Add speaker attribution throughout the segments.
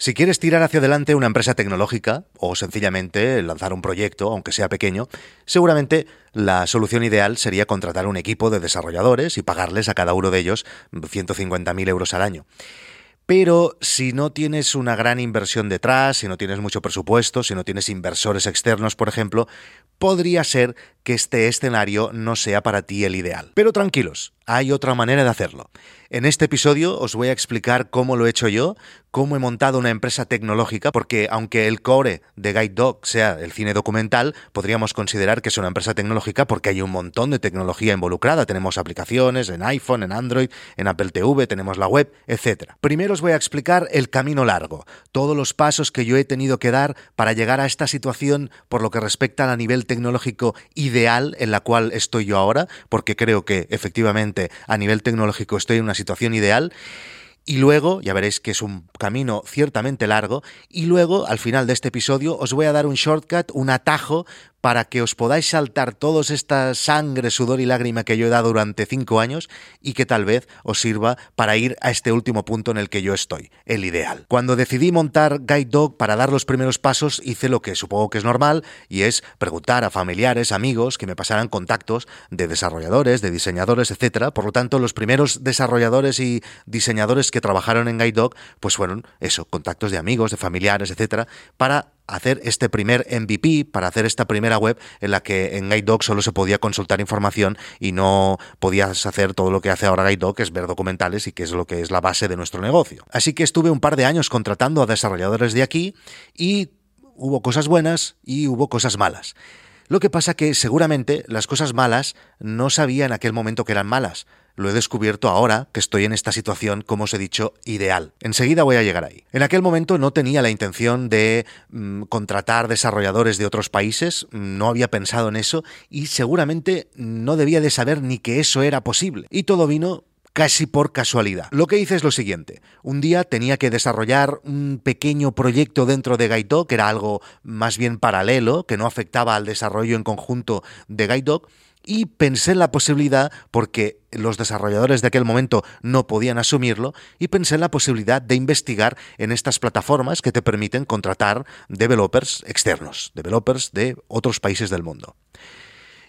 Speaker 1: Si quieres tirar hacia adelante una empresa tecnológica o sencillamente lanzar un proyecto, aunque sea pequeño, seguramente la solución ideal sería contratar un equipo de desarrolladores y pagarles a cada uno de ellos 150.000 euros al año. Pero si no tienes una gran inversión detrás, si no tienes mucho presupuesto, si no tienes inversores externos, por ejemplo, podría ser que este escenario no sea para ti el ideal. Pero tranquilos, hay otra manera de hacerlo. En este episodio os voy a explicar cómo lo he hecho yo, cómo he montado una empresa tecnológica, porque aunque el core de Guide Dog sea el cine documental, podríamos considerar que es una empresa tecnológica porque hay un montón de tecnología involucrada. Tenemos aplicaciones en iPhone, en Android, en Apple TV, tenemos la web, etc. Primero os voy a explicar el camino largo, todos los pasos que yo he tenido que dar para llegar a esta situación por lo que respecta a nivel tecnológico ideal en la cual estoy yo ahora, porque creo que efectivamente a nivel tecnológico estoy en una situación ideal. Y luego, ya veréis que es un camino ciertamente largo, y luego, al final de este episodio, os voy a dar un shortcut, un atajo para que os podáis saltar todos esta sangre, sudor y lágrima que yo he dado durante cinco años y que tal vez os sirva para ir a este último punto en el que yo estoy, el ideal. Cuando decidí montar Guide Dog para dar los primeros pasos, hice lo que supongo que es normal y es preguntar a familiares, amigos que me pasaran contactos de desarrolladores, de diseñadores, etcétera. Por lo tanto, los primeros desarrolladores y diseñadores que trabajaron en Guide Dog, pues fueron eso, contactos de amigos, de familiares, etcétera, para hacer este primer MVP, para hacer esta primera web en la que en GuideDog solo se podía consultar información y no podías hacer todo lo que hace ahora GuideDog, que es ver documentales y que es lo que es la base de nuestro negocio. Así que estuve un par de años contratando a desarrolladores de aquí y hubo cosas buenas y hubo cosas malas. Lo que pasa que seguramente las cosas malas no sabía en aquel momento que eran malas. Lo he descubierto ahora que estoy en esta situación, como os he dicho, ideal. Enseguida voy a llegar ahí. En aquel momento no tenía la intención de mm, contratar desarrolladores de otros países, no había pensado en eso y seguramente no debía de saber ni que eso era posible. Y todo vino casi por casualidad. Lo que hice es lo siguiente. Un día tenía que desarrollar un pequeño proyecto dentro de Gaidog, que era algo más bien paralelo, que no afectaba al desarrollo en conjunto de Gaidog, y pensé en la posibilidad, porque los desarrolladores de aquel momento no podían asumirlo, y pensé en la posibilidad de investigar en estas plataformas que te permiten contratar developers externos, developers de otros países del mundo.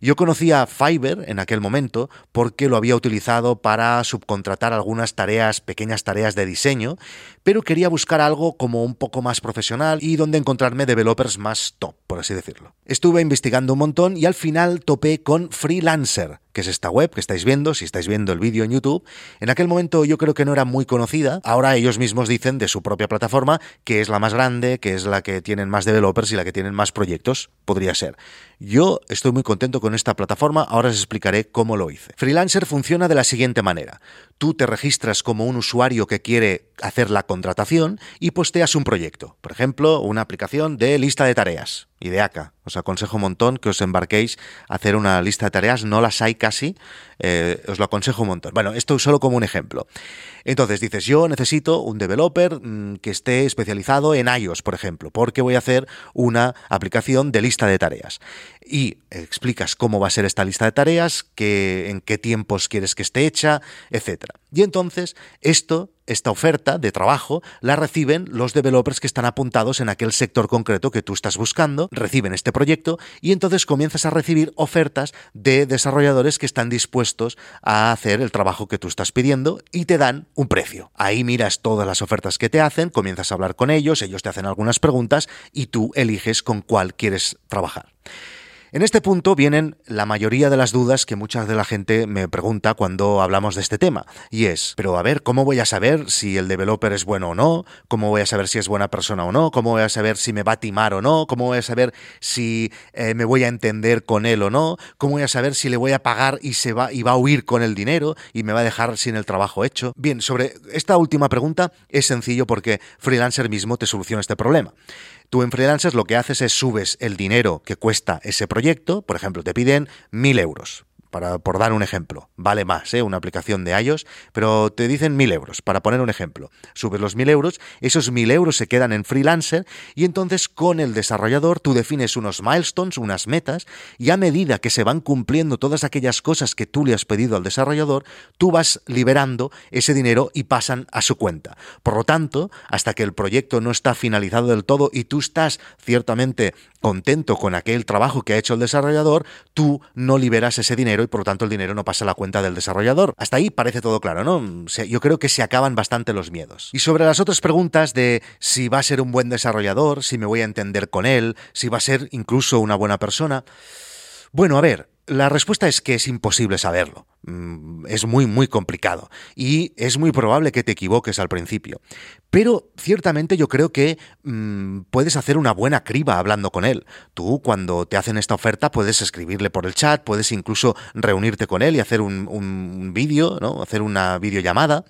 Speaker 1: Yo conocía Fiverr en aquel momento porque lo había utilizado para subcontratar algunas tareas, pequeñas tareas de diseño, pero quería buscar algo como un poco más profesional y donde encontrarme developers más top, por así decirlo. Estuve investigando un montón y al final topé con Freelancer, que es esta web que estáis viendo, si estáis viendo el vídeo en YouTube. En aquel momento yo creo que no era muy conocida, ahora ellos mismos dicen de su propia plataforma que es la más grande, que es la que tienen más developers y la que tienen más proyectos, podría ser. Yo estoy muy contento con esta plataforma, ahora os explicaré cómo lo hice. Freelancer funciona de la siguiente manera. Tú te registras como un usuario que quiere hacer la contratación y posteas un proyecto. Por ejemplo, una aplicación de lista de tareas Ideaca. Os aconsejo un montón que os embarquéis a hacer una lista de tareas. No las hay casi. Eh, os lo aconsejo un montón. Bueno, esto solo como un ejemplo. Entonces dices, yo necesito un developer mm, que esté especializado en iOS, por ejemplo, porque voy a hacer una aplicación de lista de tareas. Y explicas cómo va a ser esta lista de tareas, en qué tiempos quieres que esté hecha, etc. Y entonces esto esta oferta de trabajo la reciben los developers que están apuntados en aquel sector concreto que tú estás buscando, reciben este proyecto y entonces comienzas a recibir ofertas de desarrolladores que están dispuestos a hacer el trabajo que tú estás pidiendo y te dan un precio. Ahí miras todas las ofertas que te hacen, comienzas a hablar con ellos, ellos te hacen algunas preguntas y tú eliges con cuál quieres trabajar. En este punto vienen la mayoría de las dudas que mucha de la gente me pregunta cuando hablamos de este tema. Y es, pero a ver, ¿cómo voy a saber si el developer es bueno o no? ¿Cómo voy a saber si es buena persona o no? ¿Cómo voy a saber si me va a timar o no? ¿Cómo voy a saber si eh, me voy a entender con él o no? ¿Cómo voy a saber si le voy a pagar y se va y va a huir con el dinero y me va a dejar sin el trabajo hecho? Bien, sobre esta última pregunta es sencillo porque Freelancer mismo te soluciona este problema. Tú en freelancers lo que haces es subes el dinero que cuesta ese proyecto, por ejemplo, te piden mil euros para, por dar un ejemplo. Vale más, ¿eh? una aplicación de iOS, pero te dicen mil euros, para poner un ejemplo. Subes los mil euros, esos mil euros se quedan en freelancer y entonces con el desarrollador tú defines unos milestones, unas metas, y a medida que se van cumpliendo todas aquellas cosas que tú le has pedido al desarrollador, tú vas liberando ese dinero y pasan a su cuenta. Por lo tanto, hasta que el proyecto no está finalizado del todo y tú estás ciertamente contento con aquel trabajo que ha hecho el desarrollador, tú no liberas ese dinero y por lo tanto el dinero no pasa a la cuenta del desarrollador. Hasta ahí parece todo claro, ¿no? yo creo que se acaban bastante los miedos. Y sobre las otras preguntas de si va a ser un buen desarrollador, si me voy a entender con él, si va a ser incluso una buena persona. Bueno, a ver, la respuesta es que es imposible saberlo. Mm, es muy, muy complicado. Y es muy probable que te equivoques al principio. Pero ciertamente yo creo que mmm, puedes hacer una buena criba hablando con él. Tú cuando te hacen esta oferta puedes escribirle por el chat, puedes incluso reunirte con él y hacer un, un vídeo, ¿no? hacer una videollamada.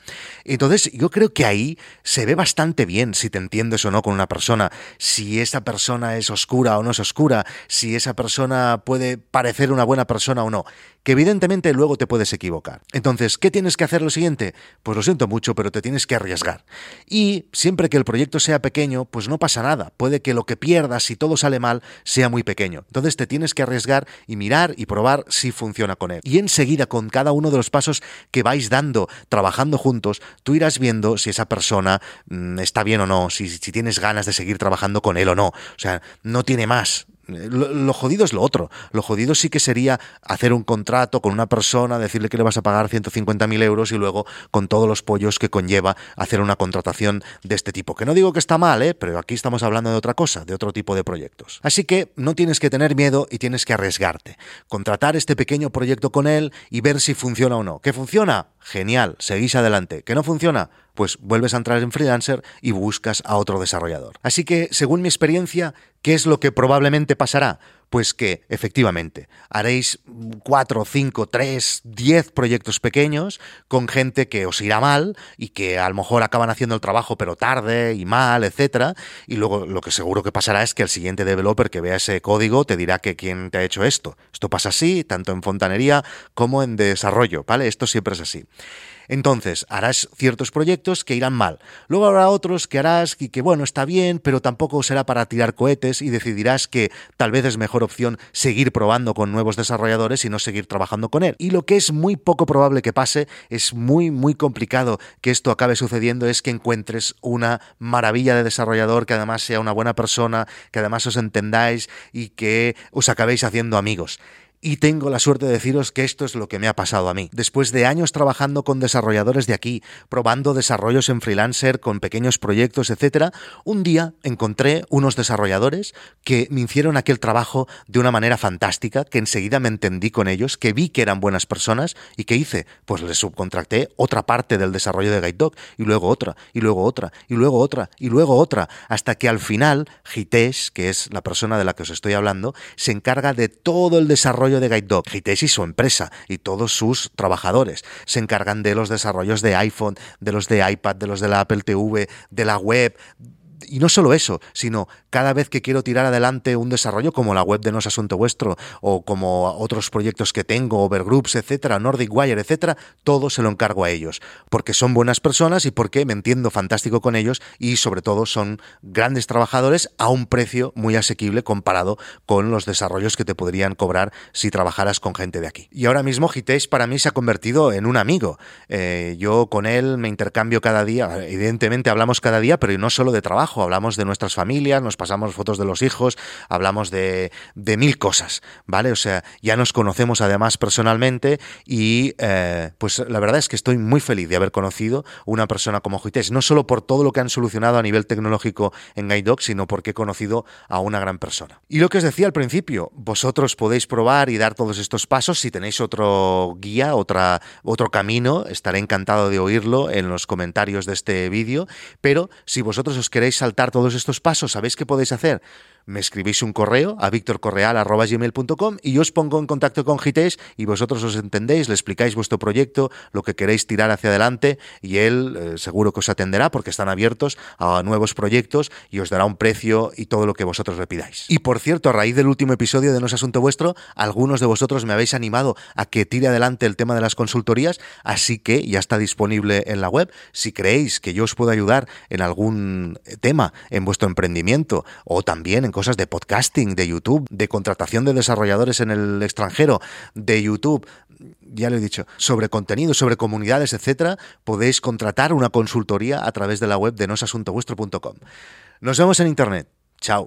Speaker 1: Entonces yo creo que ahí se ve bastante bien si te entiendes o no con una persona, si esa persona es oscura o no es oscura, si esa persona puede parecer una buena persona o no que evidentemente luego te puedes equivocar. Entonces, ¿qué tienes que hacer lo siguiente? Pues lo siento mucho, pero te tienes que arriesgar. Y siempre que el proyecto sea pequeño, pues no pasa nada. Puede que lo que pierdas, si todo sale mal, sea muy pequeño. Entonces te tienes que arriesgar y mirar y probar si funciona con él. Y enseguida, con cada uno de los pasos que vais dando, trabajando juntos, tú irás viendo si esa persona mm, está bien o no, si, si tienes ganas de seguir trabajando con él o no. O sea, no tiene más. Lo, jodido es lo otro. Lo jodido sí que sería hacer un contrato con una persona, decirle que le vas a pagar 150.000 euros y luego con todos los pollos que conlleva hacer una contratación de este tipo. Que no digo que está mal, ¿eh? pero aquí estamos hablando de otra cosa, de otro tipo de proyectos. Así que no tienes que tener miedo y tienes que arriesgarte. Contratar este pequeño proyecto con él y ver si funciona o no. ¿Que funciona? Genial, seguís adelante. ¿Que no funciona? pues vuelves a entrar en freelancer y buscas a otro desarrollador. Así que, según mi experiencia, ¿qué es lo que probablemente pasará? Pues que, efectivamente, haréis cuatro, cinco, tres, diez proyectos pequeños con gente que os irá mal y que a lo mejor acaban haciendo el trabajo pero tarde y mal, etcétera. Y luego lo que seguro que pasará es que el siguiente developer que vea ese código te dirá que quién te ha hecho esto. Esto pasa así, tanto en fontanería como en desarrollo, ¿vale? Esto siempre es así. Entonces, harás ciertos proyectos que irán mal. Luego habrá otros que harás y que, bueno, está bien, pero tampoco será para tirar cohetes y decidirás que tal vez es mejor opción seguir probando con nuevos desarrolladores y no seguir trabajando con él. Y lo que es muy poco probable que pase, es muy, muy complicado que esto acabe sucediendo, es que encuentres una maravilla de desarrollador que además sea una buena persona, que además os entendáis y que os acabéis haciendo amigos. Y tengo la suerte de deciros que esto es lo que me ha pasado a mí. Después de años trabajando con desarrolladores de aquí, probando desarrollos en freelancer, con pequeños proyectos, etc., un día encontré unos desarrolladores que me hicieron aquel trabajo de una manera fantástica, que enseguida me entendí con ellos, que vi que eran buenas personas y que hice, pues les subcontracté otra parte del desarrollo de Guide y luego otra, y luego otra, y luego otra, y luego otra, hasta que al final Hitesh, que es la persona de la que os estoy hablando, se encarga de todo el desarrollo de Guide Dog. Hitesh y su empresa y todos sus trabajadores se encargan de los desarrollos de iPhone, de los de iPad, de los de la Apple TV, de la web, y no solo eso, sino cada vez que quiero tirar adelante un desarrollo como la web de No es Asunto Vuestro o como otros proyectos que tengo, Overgroups, etcétera, Nordic Wire, etcétera, todo se lo encargo a ellos, porque son buenas personas y porque me entiendo fantástico con ellos y sobre todo son grandes trabajadores a un precio muy asequible comparado con los desarrollos que te podrían cobrar si trabajaras con gente de aquí. Y ahora mismo Hitesh para mí se ha convertido en un amigo. Eh, yo con él me intercambio cada día, evidentemente hablamos cada día, pero no solo de trabajo, hablamos de nuestras familias, nos pasamos fotos de los hijos, hablamos de, mil cosas, ¿vale? O sea, ya nos conocemos además personalmente y eh, pues la verdad es que estoy muy feliz de haber conocido una persona como Juites, no solo por todo lo que han solucionado a nivel tecnológico en GuideDoc, sino porque he conocido a una gran persona. Y lo que os decía al principio, vosotros podéis probar y dar todos estos pasos si tenéis otro guía, otra, otro camino, estaré encantado de oírlo en los comentarios de este vídeo, pero si vosotros os queréis saltar todos estos pasos, ¿sabéis qué podéis hacer? Me escribís un correo a victorcorreal.gmail.com y yo os pongo en contacto con Gites y vosotros os entendéis, le explicáis vuestro proyecto, lo que queréis tirar hacia adelante y él eh, seguro que os atenderá porque están abiertos a nuevos proyectos y os dará un precio y todo lo que vosotros le pidáis. Y por cierto, a raíz del último episodio de No es Asunto Vuestro, algunos de vosotros me habéis animado a que tire adelante el tema de las consultorías, así que ya está disponible en la web. Si creéis que yo os puedo ayudar en algún tema en vuestro emprendimiento o también en cosas de podcasting, de YouTube, de contratación de desarrolladores en el extranjero, de YouTube, ya lo he dicho, sobre contenido, sobre comunidades, etcétera, podéis contratar una consultoría a través de la web de nosasuntovuestro.com. Nos vemos en internet. Chao.